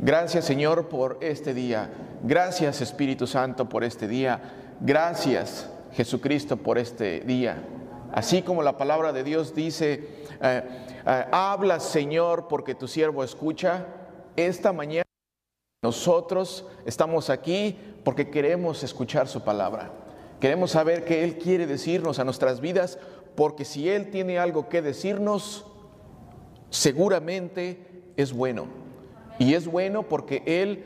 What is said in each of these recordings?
Gracias Señor por este día. Gracias Espíritu Santo por este día. Gracias Jesucristo por este día. Así como la palabra de Dios dice, eh, eh, habla Señor porque tu siervo escucha, esta mañana nosotros estamos aquí porque queremos escuchar su palabra. Queremos saber qué Él quiere decirnos a nuestras vidas, porque si Él tiene algo que decirnos, seguramente es bueno. Y es bueno porque Él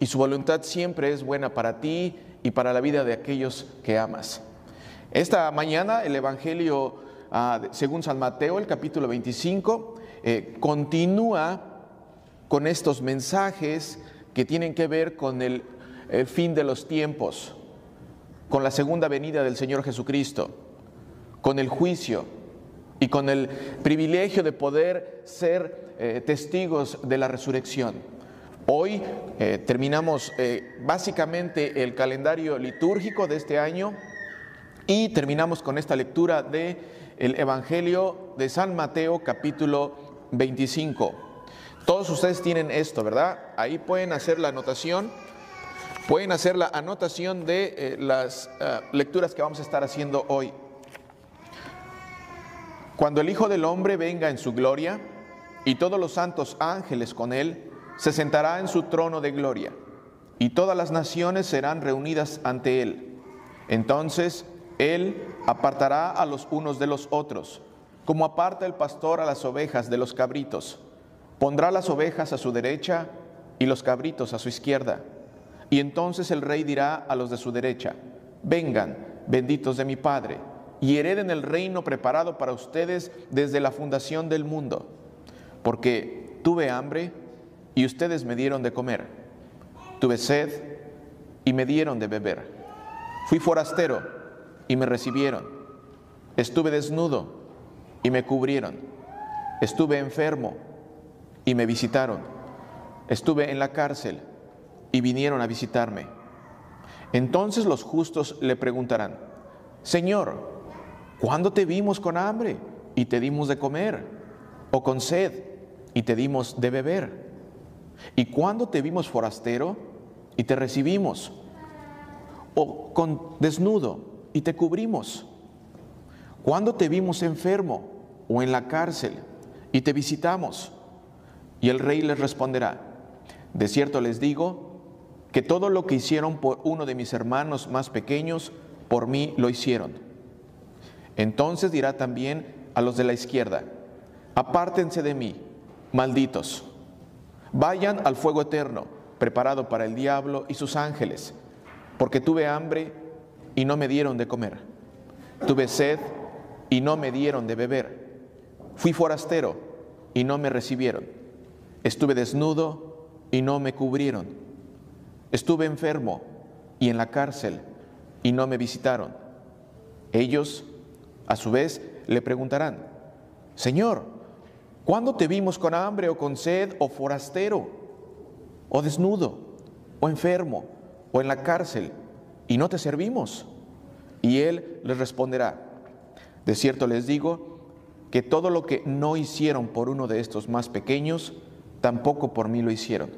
y su voluntad siempre es buena para ti y para la vida de aquellos que amas. Esta mañana el Evangelio, ah, según San Mateo, el capítulo 25, eh, continúa con estos mensajes que tienen que ver con el fin de los tiempos, con la segunda venida del Señor Jesucristo, con el juicio y con el privilegio de poder ser eh, testigos de la resurrección. Hoy eh, terminamos eh, básicamente el calendario litúrgico de este año y terminamos con esta lectura de el Evangelio de San Mateo capítulo 25. Todos ustedes tienen esto, ¿verdad? Ahí pueden hacer la anotación, pueden hacer la anotación de las lecturas que vamos a estar haciendo hoy. Cuando el Hijo del Hombre venga en su gloria y todos los santos ángeles con él, se sentará en su trono de gloria y todas las naciones serán reunidas ante él. Entonces él apartará a los unos de los otros, como aparta el pastor a las ovejas de los cabritos. Pondrá las ovejas a su derecha y los cabritos a su izquierda. Y entonces el rey dirá a los de su derecha, vengan, benditos de mi Padre y hereden el reino preparado para ustedes desde la fundación del mundo. Porque tuve hambre y ustedes me dieron de comer. Tuve sed y me dieron de beber. Fui forastero y me recibieron. Estuve desnudo y me cubrieron. Estuve enfermo y me visitaron. Estuve en la cárcel y vinieron a visitarme. Entonces los justos le preguntarán, Señor, ¿Cuándo te vimos con hambre y te dimos de comer? ¿O con sed y te dimos de beber? ¿Y cuándo te vimos forastero y te recibimos? ¿O con desnudo y te cubrimos? ¿Cuándo te vimos enfermo o en la cárcel y te visitamos? Y el rey les responderá, de cierto les digo que todo lo que hicieron por uno de mis hermanos más pequeños, por mí lo hicieron. Entonces dirá también a los de la izquierda, apártense de mí, malditos, vayan al fuego eterno, preparado para el diablo y sus ángeles, porque tuve hambre y no me dieron de comer, tuve sed y no me dieron de beber, fui forastero y no me recibieron, estuve desnudo y no me cubrieron, estuve enfermo y en la cárcel y no me visitaron. Ellos a su vez le preguntarán, Señor, ¿cuándo te vimos con hambre o con sed o forastero o desnudo o enfermo o en la cárcel y no te servimos? Y él les responderá, de cierto les digo que todo lo que no hicieron por uno de estos más pequeños, tampoco por mí lo hicieron.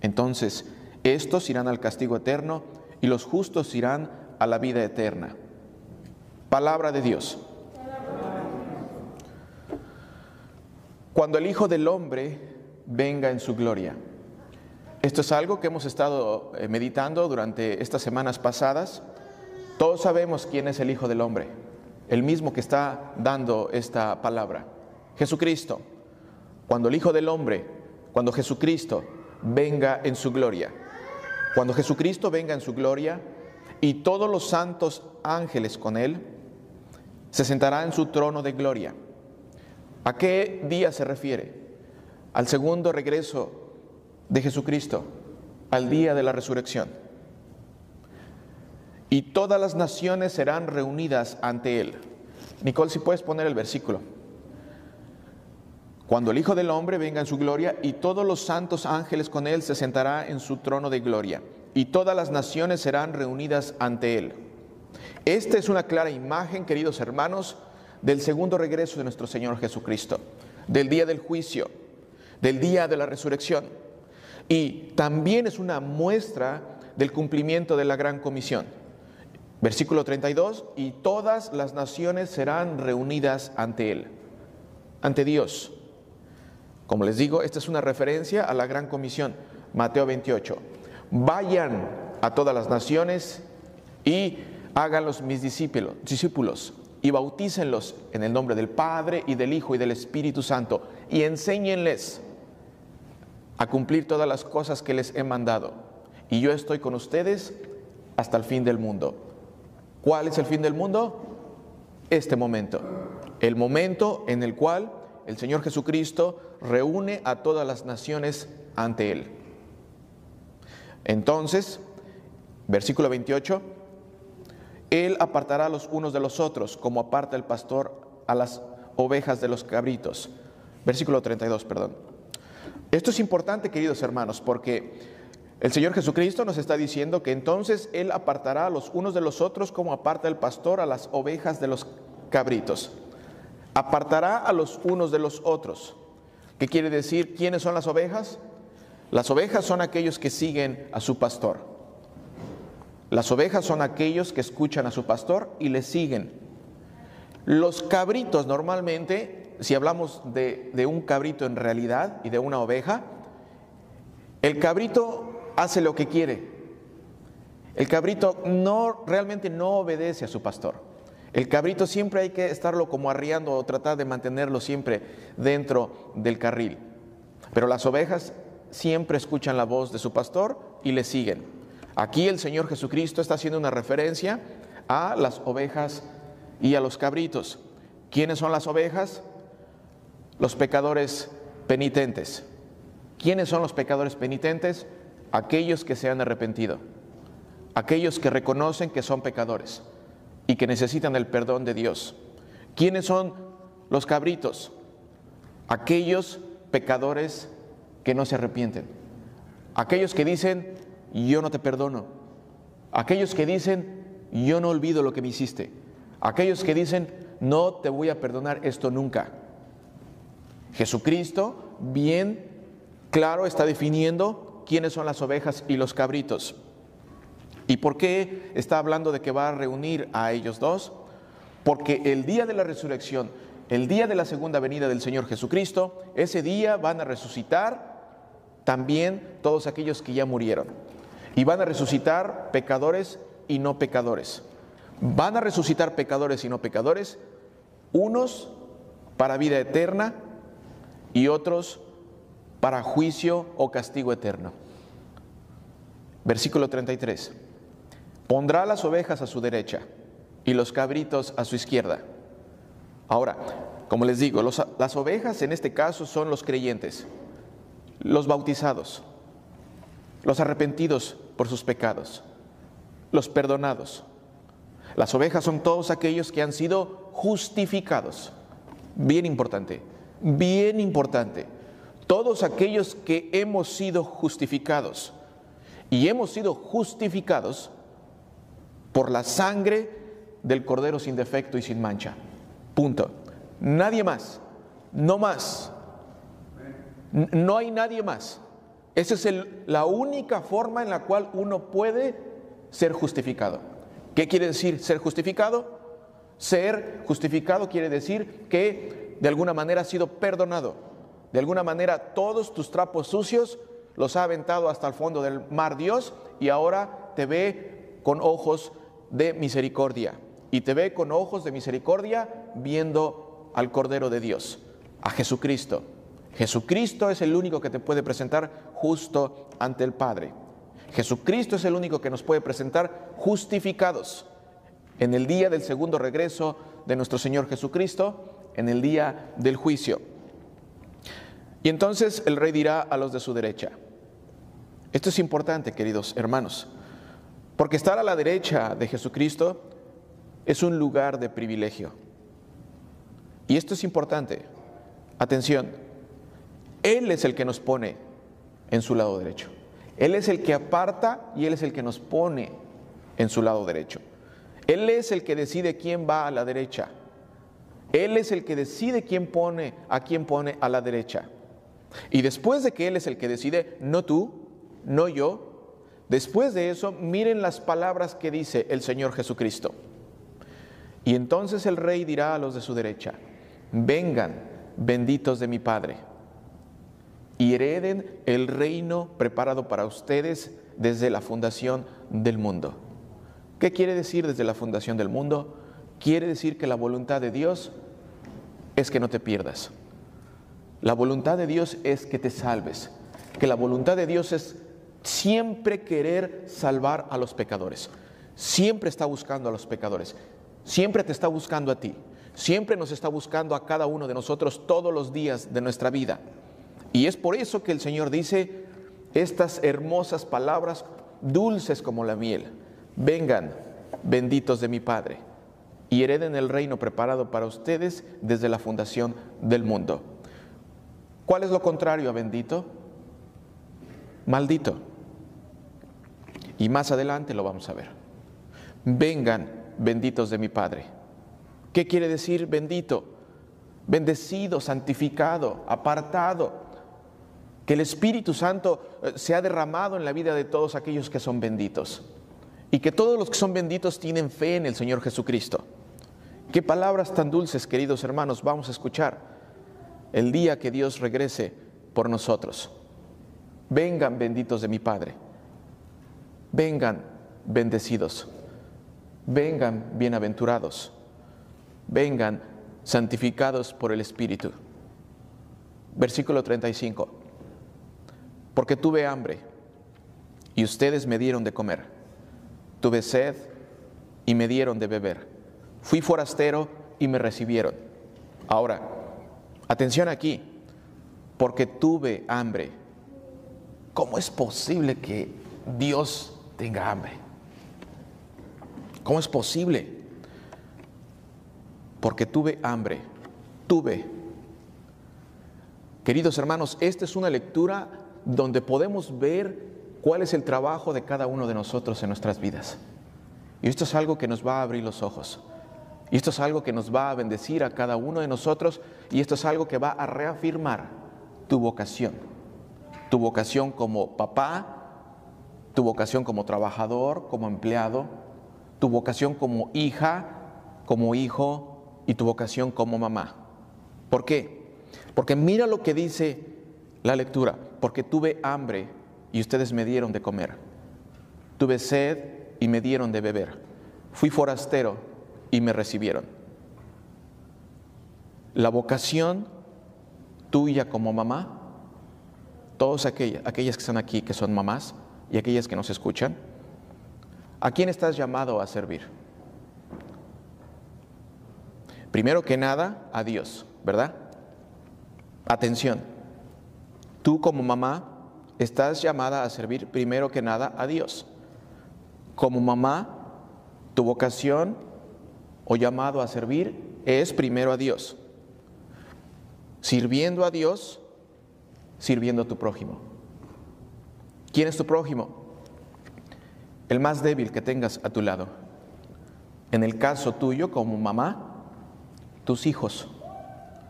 Entonces, estos irán al castigo eterno y los justos irán a la vida eterna. Palabra de Dios. Cuando el Hijo del Hombre venga en su gloria. Esto es algo que hemos estado eh, meditando durante estas semanas pasadas. Todos sabemos quién es el Hijo del Hombre, el mismo que está dando esta palabra. Jesucristo. Cuando el Hijo del Hombre, cuando Jesucristo venga en su gloria. Cuando Jesucristo venga en su gloria y todos los santos ángeles con él, se sentará en su trono de gloria. ¿A qué día se refiere? Al segundo regreso de Jesucristo, al día de la resurrección. Y todas las naciones serán reunidas ante Él. Nicole, si puedes poner el versículo. Cuando el Hijo del Hombre venga en su gloria y todos los santos ángeles con Él se sentará en su trono de gloria. Y todas las naciones serán reunidas ante Él. Esta es una clara imagen, queridos hermanos, del segundo regreso de nuestro Señor Jesucristo, del día del juicio, del día de la resurrección. y también es una muestra del cumplimiento de la gran comisión. Versículo 32, y todas las naciones serán reunidas ante Él, ante Dios. Como les digo, esta es una referencia a la gran comisión, Mateo 28. Vayan a todas las naciones y háganlos mis discípulos, discípulos y bautícenlos en el nombre del Padre y del Hijo y del Espíritu Santo y enséñenles a cumplir todas las cosas que les he mandado. Y yo estoy con ustedes hasta el fin del mundo. ¿Cuál es el fin del mundo? Este momento. El momento en el cual el Señor Jesucristo reúne a todas las naciones ante Él. Entonces, versículo 28, Él apartará a los unos de los otros, como aparta el pastor a las ovejas de los cabritos. Versículo 32, perdón. Esto es importante, queridos hermanos, porque el Señor Jesucristo nos está diciendo que entonces Él apartará a los unos de los otros como aparta el pastor a las ovejas de los cabritos. Apartará a los unos de los otros. ¿Qué quiere decir? ¿Quiénes son las ovejas? Las ovejas son aquellos que siguen a su pastor. Las ovejas son aquellos que escuchan a su pastor y le siguen. Los cabritos normalmente, si hablamos de, un cabrito en realidad y de una oveja, el cabrito hace lo que quiere. El cabrito no realmente no obedece a su pastor. El cabrito siempre hay que estarlo como arriando o tratar de mantenerlo siempre dentro del carril. Pero las ovejas siempre escuchan la voz de su pastor y le siguen. Aquí el Señor Jesucristo está haciendo una referencia a las ovejas y a los cabritos. ¿Quiénes son las ovejas? Los pecadores penitentes. ¿Quiénes son los pecadores penitentes? Aquellos que se han arrepentido, aquellos que reconocen que son pecadores y que necesitan el perdón de Dios. ¿Quiénes son los cabritos? Aquellos pecadores que no se arrepienten. Aquellos que dicen, yo no te perdono. Aquellos que dicen, yo no olvido lo que me hiciste. Aquellos que dicen, no te voy a perdonar esto nunca. Jesucristo, bien claro, está definiendo quiénes son las ovejas y los cabritos. ¿Y por qué está hablando de que va a reunir a ellos dos? Porque el día de la resurrección, el día de la segunda venida del Señor Jesucristo, ese día van a resucitar también todos aquellos que ya murieron. Y van a resucitar pecadores y no pecadores. Van a resucitar pecadores y no pecadores, unos para vida eterna y otros para juicio o castigo eterno. Versículo 33. Pondrá las ovejas a su derecha y los cabritos a su izquierda. Ahora, como les digo, las ovejas en este caso son los creyentes los bautizados, los arrepentidos por sus pecados, los perdonados. Las ovejas son todos aquellos que han sido justificados. Bien importante, bien importante. Todos aquellos que hemos sido justificados. Y hemos sido justificados por la sangre del Cordero sin defecto y sin mancha. Punto. Nadie más, no más. No hay nadie más. Esa es la única forma en la cual uno puede ser justificado. ¿Qué quiere decir ser justificado? Ser justificado quiere decir que de alguna manera ha sido perdonado. De alguna manera todos tus trapos sucios los ha aventado hasta el fondo del mar Dios y ahora te ve con ojos de misericordia. Y te ve con ojos de misericordia viendo al Cordero de Dios, a Jesucristo. Jesucristo es el único que te puede presentar justo ante el Padre. Jesucristo es el único que nos puede presentar justificados en el día del segundo regreso de nuestro Señor Jesucristo, en el día del juicio. Y entonces el rey dirá a los de su derecha, esto es importante, queridos hermanos, porque estar a la derecha de Jesucristo es un lugar de privilegio. Y esto es importante. Atención, él es el que nos pone en su lado derecho. Él es el que aparta y Él es el que nos pone en su lado derecho. Él es el que decide quién va a la derecha. Él es el que decide quién pone a quién pone a la derecha. Y después de que Él es el que decide, no tú, no yo. Después de eso, miren las palabras que dice el Señor Jesucristo. Y entonces el rey dirá a los de su derecha, vengan, benditos de mi Padre, y hereden el reino preparado para ustedes desde la fundación del mundo. ¿Qué quiere decir desde la fundación del mundo? Quiere decir que la voluntad de Dios es que no te pierdas. La voluntad de Dios es que te salves. Que la voluntad de Dios es siempre querer salvar a los pecadores. Siempre está buscando a los pecadores. Siempre te está buscando a ti. Siempre nos está buscando a cada uno de nosotros todos los días de nuestra vida. Y es por eso que el Señor dice estas hermosas palabras, dulces como la miel. Vengan, benditos de mi Padre, y hereden el reino preparado para ustedes desde la fundación del mundo. ¿Cuál es lo contrario a bendito? Maldito. Y más adelante lo vamos a ver. Vengan, benditos de mi Padre. ¿Qué quiere decir bendito? Bendecido, santificado, apartado. Que el Espíritu Santo eh, se ha derramado en la vida de todos aquellos que son benditos. Y que todos los que son benditos tienen fe en el Señor Jesucristo. Qué palabras tan dulces, queridos hermanos, vamos a escuchar el día que Dios regrese por nosotros. Vengan benditos de mi Padre. Vengan bendecidos. Vengan bienaventurados. Vengan santificados por el Espíritu. Versículo 35. Porque tuve hambre y ustedes me dieron de comer. Tuve sed y me dieron de beber. Fui forastero y me recibieron. Ahora, atención aquí, porque tuve hambre. ¿Cómo es posible que Dios tenga hambre? ¿Cómo es posible? Porque tuve hambre, tuve. Queridos hermanos, esta es una lectura donde podemos ver cuál es el trabajo de cada uno de nosotros en nuestras vidas. Y esto es algo que nos va a abrir los ojos. Y esto es algo que nos va a bendecir a cada uno de nosotros. Y esto es algo que va a reafirmar tu vocación. Tu vocación como papá, tu vocación como trabajador, como empleado, tu vocación como hija, como hijo y tu vocación como mamá. ¿Por qué? Porque mira lo que dice la lectura, porque tuve hambre y ustedes me dieron de comer. Tuve sed y me dieron de beber. Fui forastero y me recibieron. La vocación tuya como mamá, todas aquellas, aquellas que están aquí que son mamás y aquellas que nos escuchan, ¿A quién estás llamado a servir? Primero que nada, a Dios, ¿verdad? Atención, tú como mamá estás llamada a servir primero que nada a Dios. Como mamá, tu vocación o llamado a servir es primero a Dios. Sirviendo a Dios, sirviendo a tu prójimo. ¿Quién es tu prójimo? el más débil que tengas a tu lado. En el caso tuyo como mamá, tus hijos.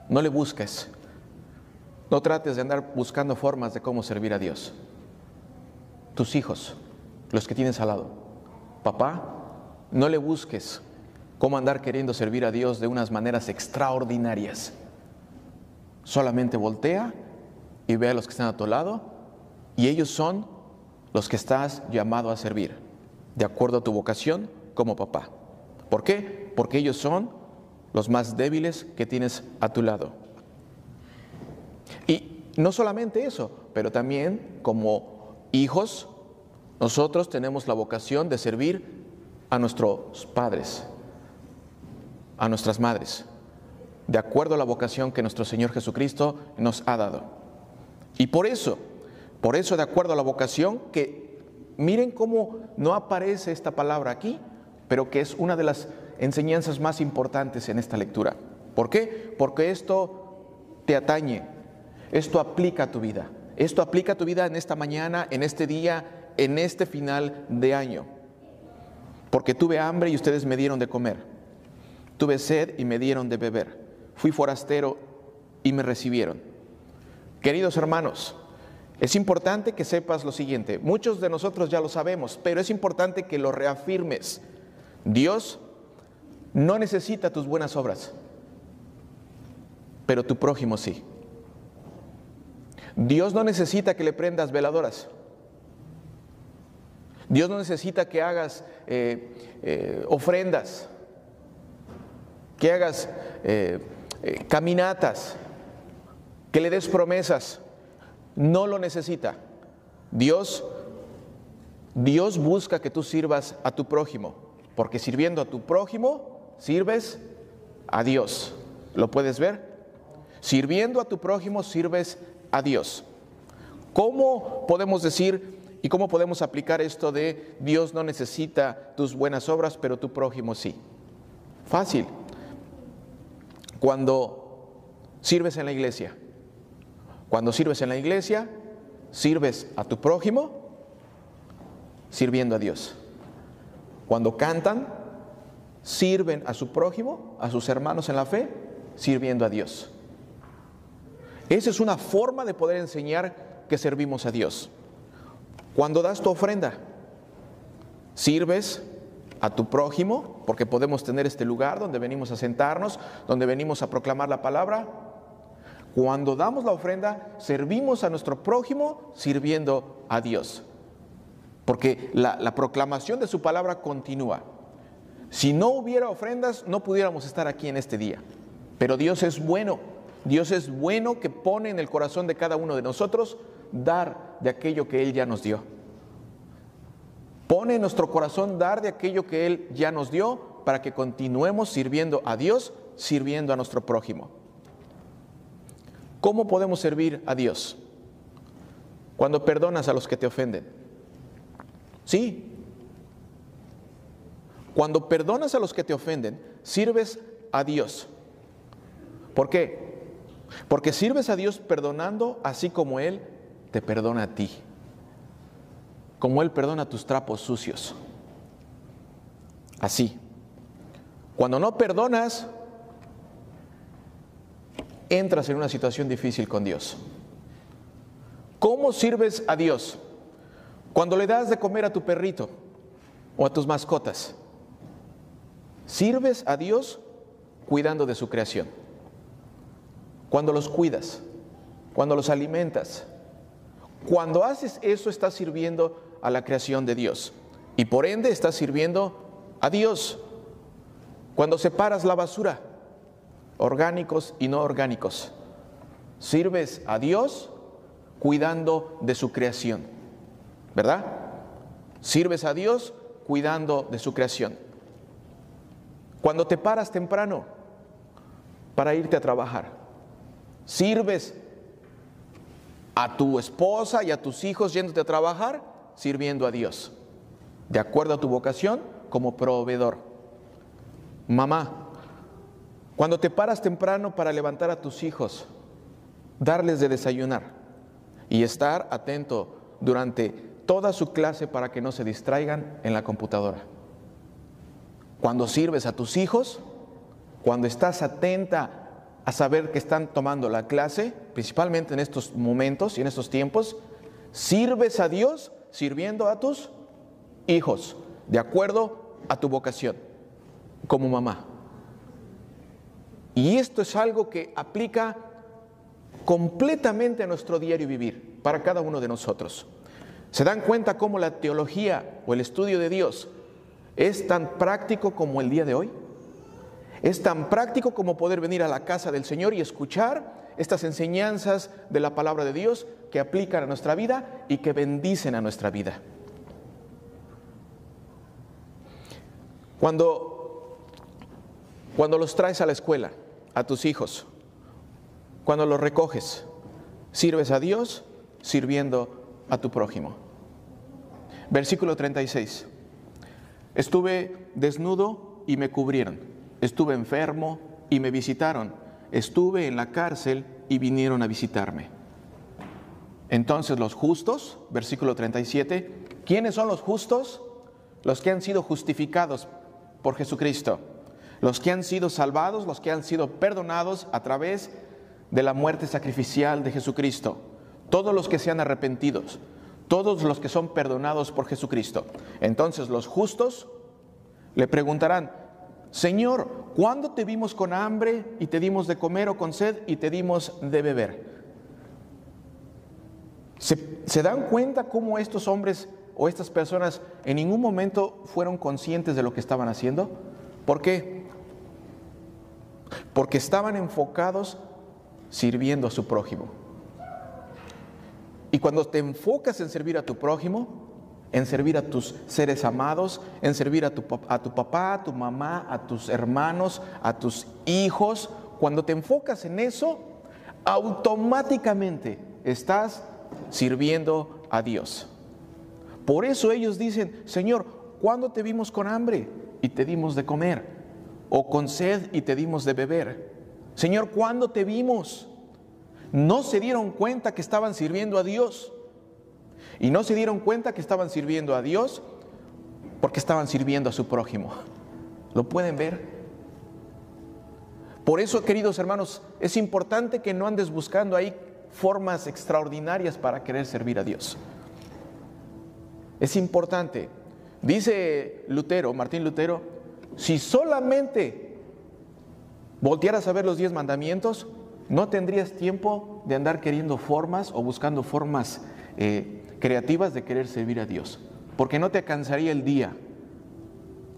No le busques. No trates de andar buscando formas de cómo servir a Dios. Tus hijos, los que tienes al lado. Papá, no le busques cómo andar queriendo servir a Dios de unas maneras extraordinarias. Solamente voltea y ve a los que están a tu lado y ellos son los que estás llamado a servir de acuerdo a tu vocación como papá. ¿Por qué? Porque ellos son los más débiles que tienes a tu lado. No solamente eso, pero también como hijos, nosotros tenemos la vocación de servir a nuestros padres, a nuestras madres, de acuerdo a la vocación que nuestro Señor Jesucristo nos ha dado. Y por eso, por eso de acuerdo a la vocación que Miren cómo no aparece esta palabra aquí, pero que es una de las enseñanzas más importantes en esta lectura. ¿Por qué? Porque esto te atañe, esto aplica a tu vida, esto aplica a tu vida en esta mañana, en este día, en este final de año. Porque tuve hambre y ustedes me dieron de comer, tuve sed y me dieron de beber, fui forastero y me recibieron. Queridos hermanos, es importante que sepas lo siguiente. Muchos de nosotros ya lo sabemos, pero es importante que lo reafirmes. Dios no necesita tus buenas obras, pero tu prójimo sí. Dios no necesita que le prendas veladoras. Dios no necesita que hagas eh, eh, ofrendas, que hagas eh, caminatas, que le des promesas. No lo necesita. Dios, Dios busca que tú sirvas a tu prójimo, porque sirviendo a tu prójimo, sirves a Dios. ¿Lo puedes ver? Sirviendo a tu prójimo, sirves a Dios. ¿Cómo podemos decir y cómo podemos aplicar esto de Dios no necesita tus buenas obras, pero tu prójimo sí? Fácil. Cuando sirves en la iglesia, cuando sirves en la iglesia, sirves a tu prójimo sirviendo a Dios. Cuando cantan, sirven a su prójimo, a sus hermanos en la fe, sirviendo a Dios. Esa es una forma de poder enseñar que servimos a Dios. Cuando das tu ofrenda, sirves a tu prójimo, porque podemos tener este lugar donde venimos a sentarnos, donde venimos a proclamar la palabra. Cuando damos la ofrenda, servimos a nuestro prójimo sirviendo a Dios, porque la, la proclamación de su palabra continúa. Si no hubiera ofrendas, no pudiéramos estar aquí en este día, pero Dios es bueno Dios es bueno que pone en el corazón de cada uno de nosotros dar de aquello que Él ya nos dio. Pone en nuestro corazón dar de aquello que Él ya nos dio para que continuemos sirviendo a Dios, sirviendo a nuestro prójimo. ¿Cómo podemos servir a Dios? Cuando perdonas a los que te ofenden. Sí. Cuando perdonas a los que te ofenden, sirves a Dios. ¿Por qué? Porque sirves a Dios perdonando así como Él te perdona a ti. Como Él perdona tus trapos sucios. Así. Cuando no perdonas, entras en una situación difícil con Dios. ¿Cómo sirves a Dios? Cuando le das de comer a tu perrito o a tus mascotas. Sirves a Dios cuidando de su creación cuando los cuidas, cuando los alimentas. Cuando haces eso estás sirviendo a la creación de Dios y por ende estás sirviendo a Dios. Cuando separas la basura, orgánicos y no orgánicos, sirves a Dios cuidando de su creación, ¿verdad? Sirves a Dios cuidando de su creación. Cuando te paras temprano para irte a trabajar, Sirves a tu esposa y a tus hijos yéndote a trabajar, sirviendo a Dios, de acuerdo a tu vocación como proveedor. Mamá, cuando te paras temprano para levantar a tus hijos, darles de desayunar y estar atento durante toda su clase para que no se distraigan en la computadora. Cuando sirves a tus hijos, cuando estás atenta a saber que están tomando la clase, principalmente en estos momentos y en estos tiempos, sirves a Dios sirviendo a tus hijos, de acuerdo a tu vocación, como mamá. Y esto es algo que aplica completamente a nuestro diario vivir, para cada uno de nosotros. ¿Se dan cuenta cómo la teología o el estudio de Dios es tan práctico como el día de hoy? Es tan práctico como poder venir a la casa del Señor y escuchar estas enseñanzas de la palabra de Dios que aplican a nuestra vida y que bendicen a nuestra vida. Cuando, cuando los traes a la escuela, a tus hijos, cuando los recoges, sirves a Dios sirviendo a tu prójimo. Versículo 36. Estuve desnudo y me cubrieron Estuve enfermo y me visitaron. Estuve en la cárcel y vinieron a visitarme. Entonces los justos, versículo 37, ¿quiénes son los justos? Los que han sido justificados por Jesucristo, los que han sido salvados, los que han sido perdonados a través de la muerte sacrificial de Jesucristo. todos los que sean arrepentidos, todos los que son perdonados por Jesucristo. Entonces los justos le preguntarán, Señor, ¿cuándo te vimos con hambre y te dimos de comer o con sed y te dimos de beber? ¿Se, dan cuenta cómo estos hombres o estas personas en ningún momento fueron conscientes de lo que estaban haciendo? ¿Por qué? Porque estaban enfocados sirviendo a su prójimo. Y cuando te enfocas en servir a tu prójimo, en servir a tus seres amados, en servir a tu, a tu papá, a tu mamá, a tus hermanos, a tus hijos. Cuando te enfocas en eso, automáticamente estás sirviendo a Dios. Por eso ellos dicen, Señor, ¿cuándo te vimos con hambre y te dimos de comer? ¿O con sed y te dimos de beber? Señor, ¿cuándo te vimos? No se dieron cuenta que estaban sirviendo a Dios. Y no se dieron cuenta que estaban sirviendo a Dios porque estaban sirviendo a su prójimo. ¿Lo pueden ver? Por eso, queridos hermanos, es importante que no andes buscando ahí formas extraordinarias para querer servir a Dios. Es importante. Dice Lutero, Martín Lutero, si solamente voltearas a ver los diez mandamientos, no tendrías tiempo de andar queriendo formas o buscando formas eh, creativas de querer servir a Dios, porque no te alcanzaría el día,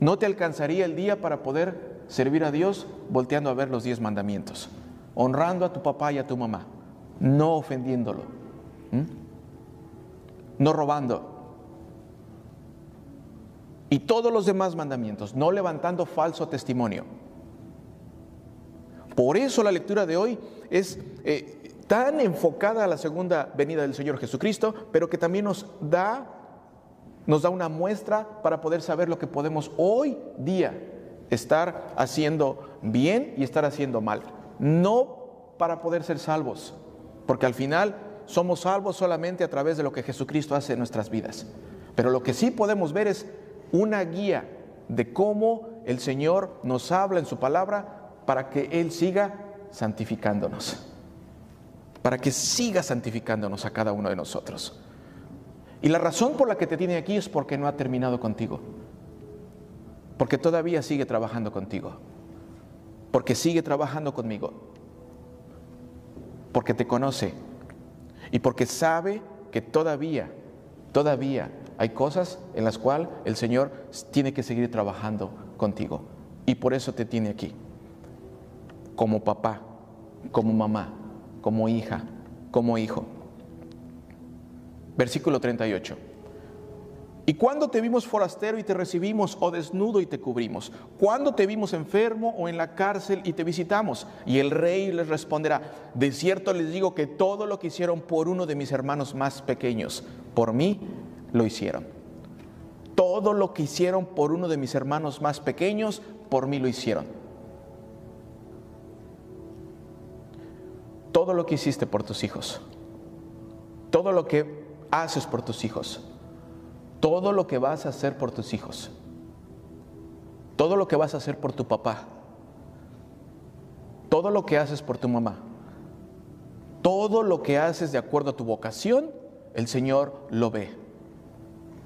no te alcanzaría el día para poder servir a Dios volteando a ver los diez mandamientos, honrando a tu papá y a tu mamá, no ofendiéndolo, no robando. Y todos los demás mandamientos, no levantando falso testimonio. Por eso la lectura de hoy es eh, tan enfocada a la segunda venida del Señor Jesucristo, pero que también nos da, nos da una muestra para poder saber lo que podemos hoy día estar haciendo bien y estar haciendo mal. No para poder ser salvos, porque al final somos salvos solamente a través de lo que Jesucristo hace en nuestras vidas. Pero lo que sí podemos ver es una guía de cómo el Señor nos habla en su palabra para que Él siga santificándonos para que siga santificándonos a cada uno de nosotros. Y la razón por la que te tiene aquí es porque no ha terminado contigo, porque todavía sigue trabajando contigo, porque sigue trabajando conmigo, porque te conoce. Y porque sabe que todavía, todavía hay cosas en las cuales el Señor tiene que seguir trabajando contigo. Y por eso te tiene aquí, como papá, como mamá, como hija, como hijo. Versículo 38. ¿Y cuando te vimos forastero y te recibimos, o desnudo y te cubrimos? ¿Cuándo te vimos enfermo o en la cárcel y te visitamos? Y el rey les responderá, de cierto les digo que todo lo que hicieron por uno de mis hermanos más pequeños, por mí lo hicieron. Todo lo que hicieron por uno de mis hermanos más pequeños, por mí lo hicieron. Todo lo que hiciste por tus hijos, todo lo que haces por tus hijos, todo lo que vas a hacer por tus hijos, todo lo que vas a hacer por tu papá, todo lo que haces por tu mamá, todo lo que haces de acuerdo a tu vocación, el Señor lo ve.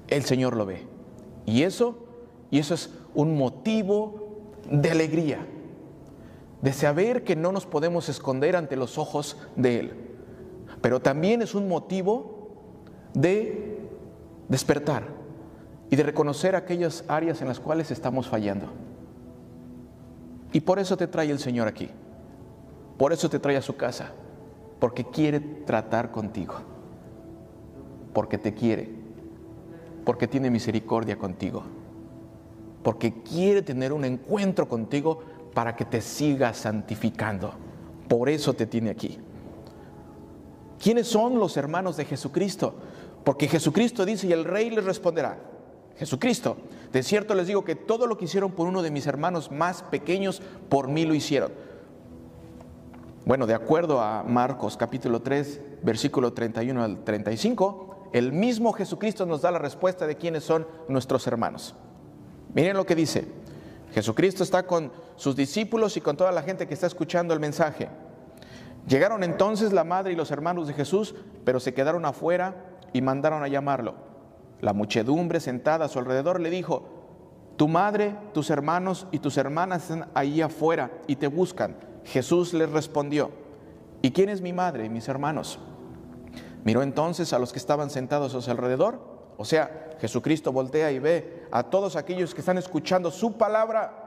El Señor lo ve. Y eso, y eso es un motivo de alegría de saber que no nos podemos esconder ante los ojos de Él. Pero también es un motivo de despertar y de reconocer aquellas áreas en las cuales estamos fallando. Y por eso te trae el Señor aquí. Por eso te trae a su casa. Porque quiere tratar contigo. Porque te quiere. Porque tiene misericordia contigo. Porque quiere tener un encuentro contigo para que te siga santificando. Por eso te tiene aquí. ¿Quiénes son los hermanos de Jesucristo? Porque Jesucristo dice y el rey les responderá. Jesucristo, de cierto les digo que todo lo que hicieron por uno de mis hermanos más pequeños, por mí lo hicieron. Bueno, de acuerdo a Marcos capítulo 3, versículo 31 al 35, el mismo Jesucristo nos da la respuesta de quiénes son nuestros hermanos. Miren lo que dice. Jesucristo está con sus discípulos y con toda la gente que está escuchando el mensaje. Llegaron entonces la madre y los hermanos de Jesús, pero se quedaron afuera y mandaron a llamarlo. La muchedumbre sentada a su alrededor le dijo, tu madre, tus hermanos y tus hermanas están ahí afuera y te buscan. Jesús les respondió, ¿y quién es mi madre y mis hermanos? Miró entonces a los que estaban sentados a su alrededor, o sea, Jesucristo voltea y ve a todos aquellos que están escuchando su palabra.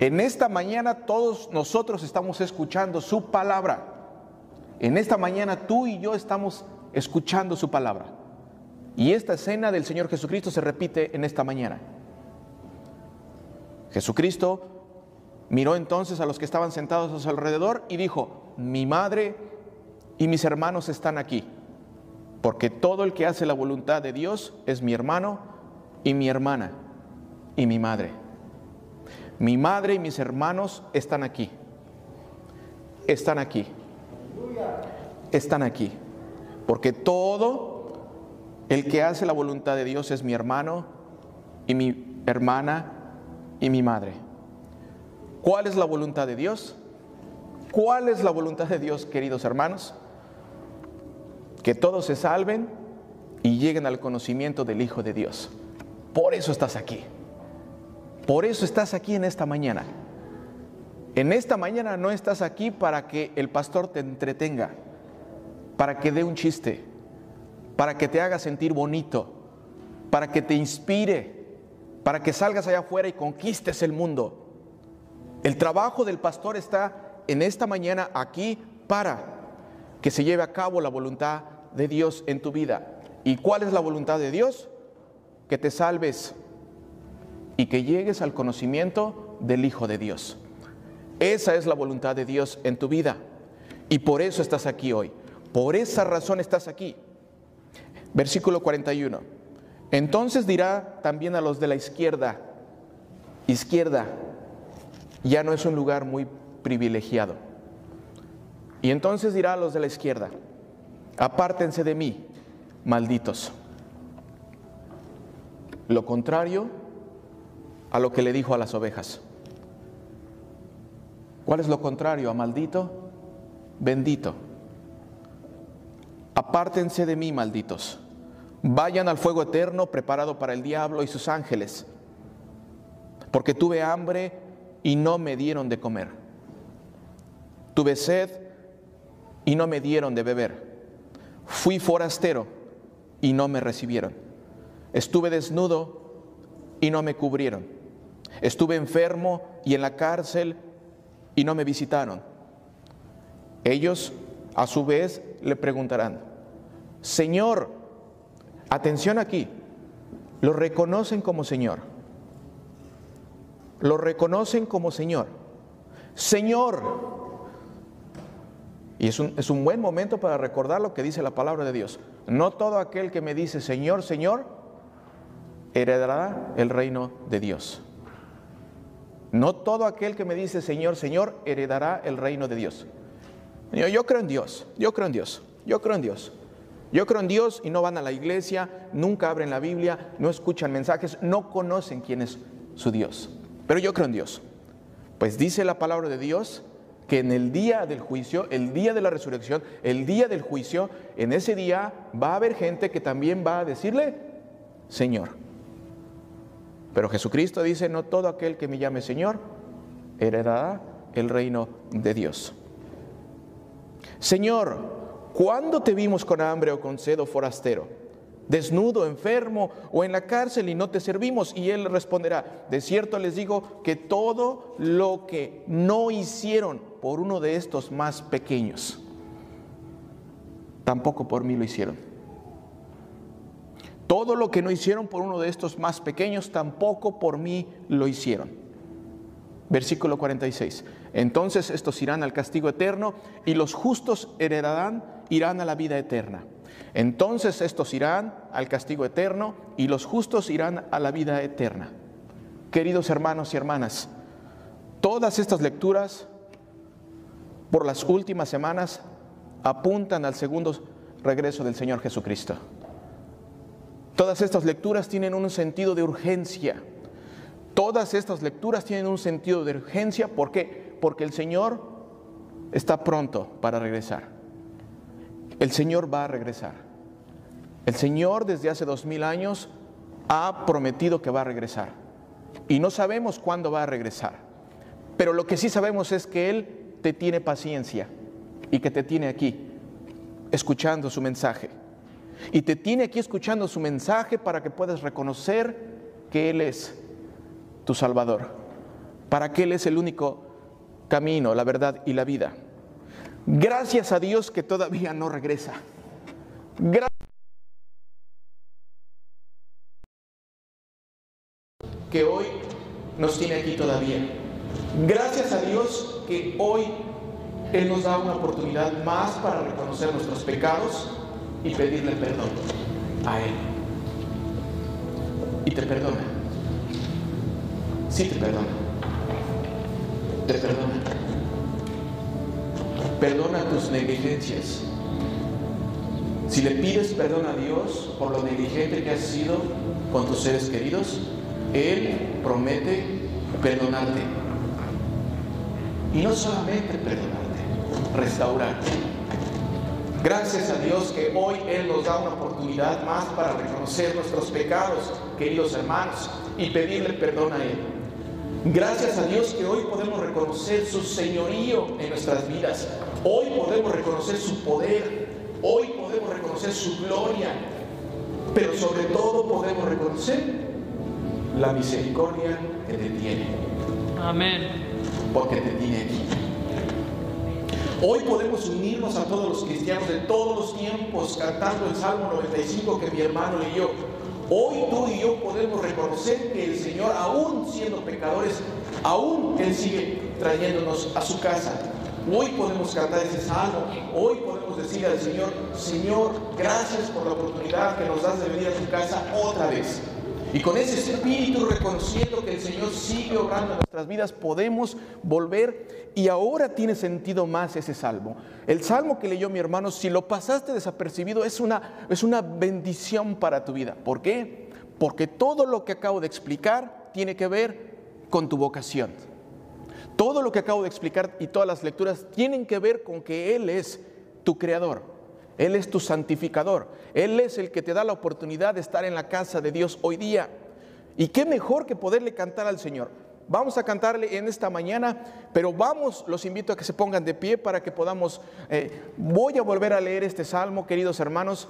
En esta mañana todos nosotros estamos escuchando su palabra. En esta mañana tú y yo estamos escuchando su palabra. Y esta escena del Señor Jesucristo se repite en esta mañana. Jesucristo miró entonces a los que estaban sentados a su alrededor y dijo, mi madre y mis hermanos están aquí, porque todo el que hace la voluntad de Dios es mi hermano y mi hermana y mi madre. Mi madre y mis hermanos están aquí. Están aquí. Están aquí. Porque todo el que hace la voluntad de Dios es mi hermano y mi hermana y mi madre. ¿Cuál es la voluntad de Dios? ¿Cuál es la voluntad de Dios, queridos hermanos? Que todos se salven y lleguen al conocimiento del Hijo de Dios. Por eso estás aquí. Por eso estás aquí en esta mañana. En esta mañana no estás aquí para que el pastor te entretenga, para que dé un chiste, para que te haga sentir bonito, para que te inspire, para que salgas allá afuera y conquistes el mundo. El trabajo del pastor está en esta mañana aquí para que se lleve a cabo la voluntad de Dios en tu vida. ¿Y cuál es la voluntad de Dios? Que te salves y que llegues al conocimiento del Hijo de Dios. Esa es la voluntad de Dios en tu vida. Y por eso estás aquí hoy. Por esa razón estás aquí. Versículo 41. Entonces dirá también a los de la izquierda, izquierda, ya no es un lugar muy privilegiado. Y entonces dirá a los de la izquierda, apártense de mí, malditos. Lo contrario a lo que le dijo a las ovejas. ¿Cuál es lo contrario a maldito? Bendito. Apártense de mí, malditos. Vayan al fuego eterno preparado para el diablo y sus ángeles, porque tuve hambre y no me dieron de comer. Tuve sed y no me dieron de beber. Fui forastero y no me recibieron. Estuve desnudo y no me cubrieron. Estuve enfermo y en la cárcel y no me visitaron. Ellos a su vez le preguntarán, Señor, atención aquí, lo reconocen como Señor lo reconocen como Señor. Señor. Y es un, es un, buen momento para recordar lo que dice la palabra de Dios. No todo aquel que me dice Señor, Señor, heredará el reino de Dios. No todo aquel que me dice Señor, Señor, heredará el reino de Dios. Yo, creo en Dios, yo creo en Dios, yo creo en Dios. Yo creo en Dios y no van a la iglesia, nunca abren la Biblia, no escuchan mensajes, no conocen quién es su Dios. Pero yo creo en Dios. Pues dice la palabra de Dios que en el día del juicio, el día de la resurrección, el día del juicio, en ese día va a haber gente que también va a decirle, Señor. Pero Jesucristo dice, no todo aquel que me llame Señor heredará el reino de Dios. Señor, ¿cuándo te vimos con hambre o con sed o forastero? desnudo, enfermo o en la cárcel y no te servimos? Y él responderá, de cierto les digo que todo lo que no hicieron por uno de estos más pequeños, tampoco por mí lo hicieron. Todo lo que no hicieron por uno de estos más pequeños, tampoco por mí lo hicieron. Versículo 46. Entonces estos irán al castigo eterno y los justos heredarán, irán a la vida eterna. Entonces estos irán al castigo eterno y los justos irán a la vida eterna. Queridos hermanos y hermanas, todas estas lecturas por las últimas semanas apuntan al segundo regreso del Señor Jesucristo. Todas estas lecturas tienen un sentido de urgencia. Todas estas lecturas tienen un sentido de urgencia. ¿Por qué? Porque el Señor está pronto para regresar. El Señor va a regresar. El Señor desde hace dos mil años ha prometido que va a regresar. Y no sabemos cuándo va a regresar. Pero lo que sí sabemos es que Él te tiene paciencia y que te tiene aquí, escuchando su mensaje. Y te tiene aquí escuchando su mensaje para que puedas reconocer que Él es tu Salvador, para que Él es el único camino, la verdad y la vida. Gracias a Dios que todavía no regresa. Gracias que hoy nos tiene aquí todavía. Gracias a Dios que hoy Él nos da una oportunidad más para reconocer nuestros pecados y pedirle perdón a Él. Y te perdona. Sí te perdona. Te perdona. Perdona tus negligencias. Si le pides perdón a Dios por lo negligente que has sido con tus seres queridos, Él promete perdonarte. Y no solamente perdonarte, restaurarte. Gracias a Dios que hoy Él nos da una oportunidad más para reconocer nuestros pecados, queridos hermanos, y pedirle perdón a Él. Gracias a Dios que hoy podemos reconocer su señorío en nuestras vidas. Hoy podemos reconocer su poder. Hoy podemos reconocer su gloria. Pero sobre todo podemos reconocer la misericordia que te tiene. Amén. Porque te tiene aquí. Hoy podemos unirnos a todos los cristianos de todos los tiempos cantando el Salmo 95 que mi hermano leyó. Hoy tú y yo podemos reconocer que el Señor, aún siendo pecadores, aún Él sigue trayéndonos a su casa. Hoy podemos cantar ese salmo, hoy podemos decir al Señor, Señor, gracias por la oportunidad que nos das de venir a tu casa otra vez. Y con ese espíritu reconociendo que el Señor sigue obrando en nuestras vidas, podemos volver y ahora tiene sentido más ese salmo. El salmo que leyó mi hermano, si lo pasaste desapercibido, es una, es una bendición para tu vida. ¿Por qué? Porque todo lo que acabo de explicar tiene que ver con tu vocación. Todo lo que acabo de explicar y todas las lecturas tienen que ver con que Él es tu creador. Él es tu santificador. Él es el que te da la oportunidad de estar en la casa de Dios hoy día. Y qué mejor que poderle cantar al Señor. Vamos a cantarle en esta mañana, pero vamos, los invito a que se pongan de pie para que podamos... Eh, voy a volver a leer este salmo, queridos hermanos,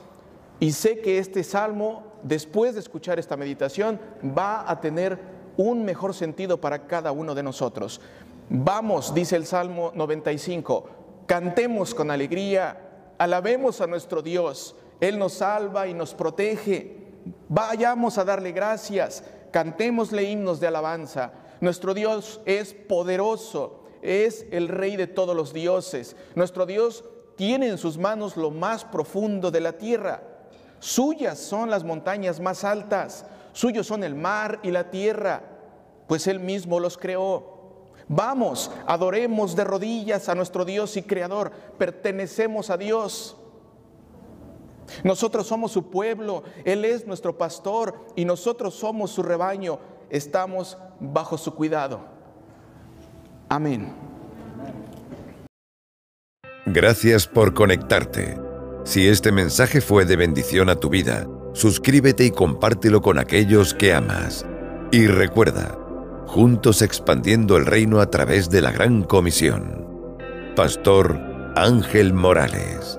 y sé que este salmo, después de escuchar esta meditación, va a tener un mejor sentido para cada uno de nosotros. Vamos, dice el Salmo 95, cantemos con alegría Alabemos a nuestro Dios. Él nos salva y nos protege. Vayamos a darle gracias. Cantémosle himnos de alabanza. Nuestro Dios es poderoso. Es el rey de todos los dioses. Nuestro Dios tiene en sus manos lo más profundo de la tierra. Suyas son las montañas más altas. Suyos son el mar y la tierra, pues Él mismo los creó. Vamos, adoremos de rodillas a nuestro Dios y Creador. Pertenecemos a Dios. Nosotros somos su pueblo, Él es nuestro pastor y nosotros somos su rebaño. Estamos bajo su cuidado. Amén. Gracias por conectarte. Si este mensaje fue de bendición a tu vida, suscríbete y compártelo con aquellos que amas. Y recuerda, juntos expandiendo el reino a través de la Gran Comisión. Pastor Ángel Morales.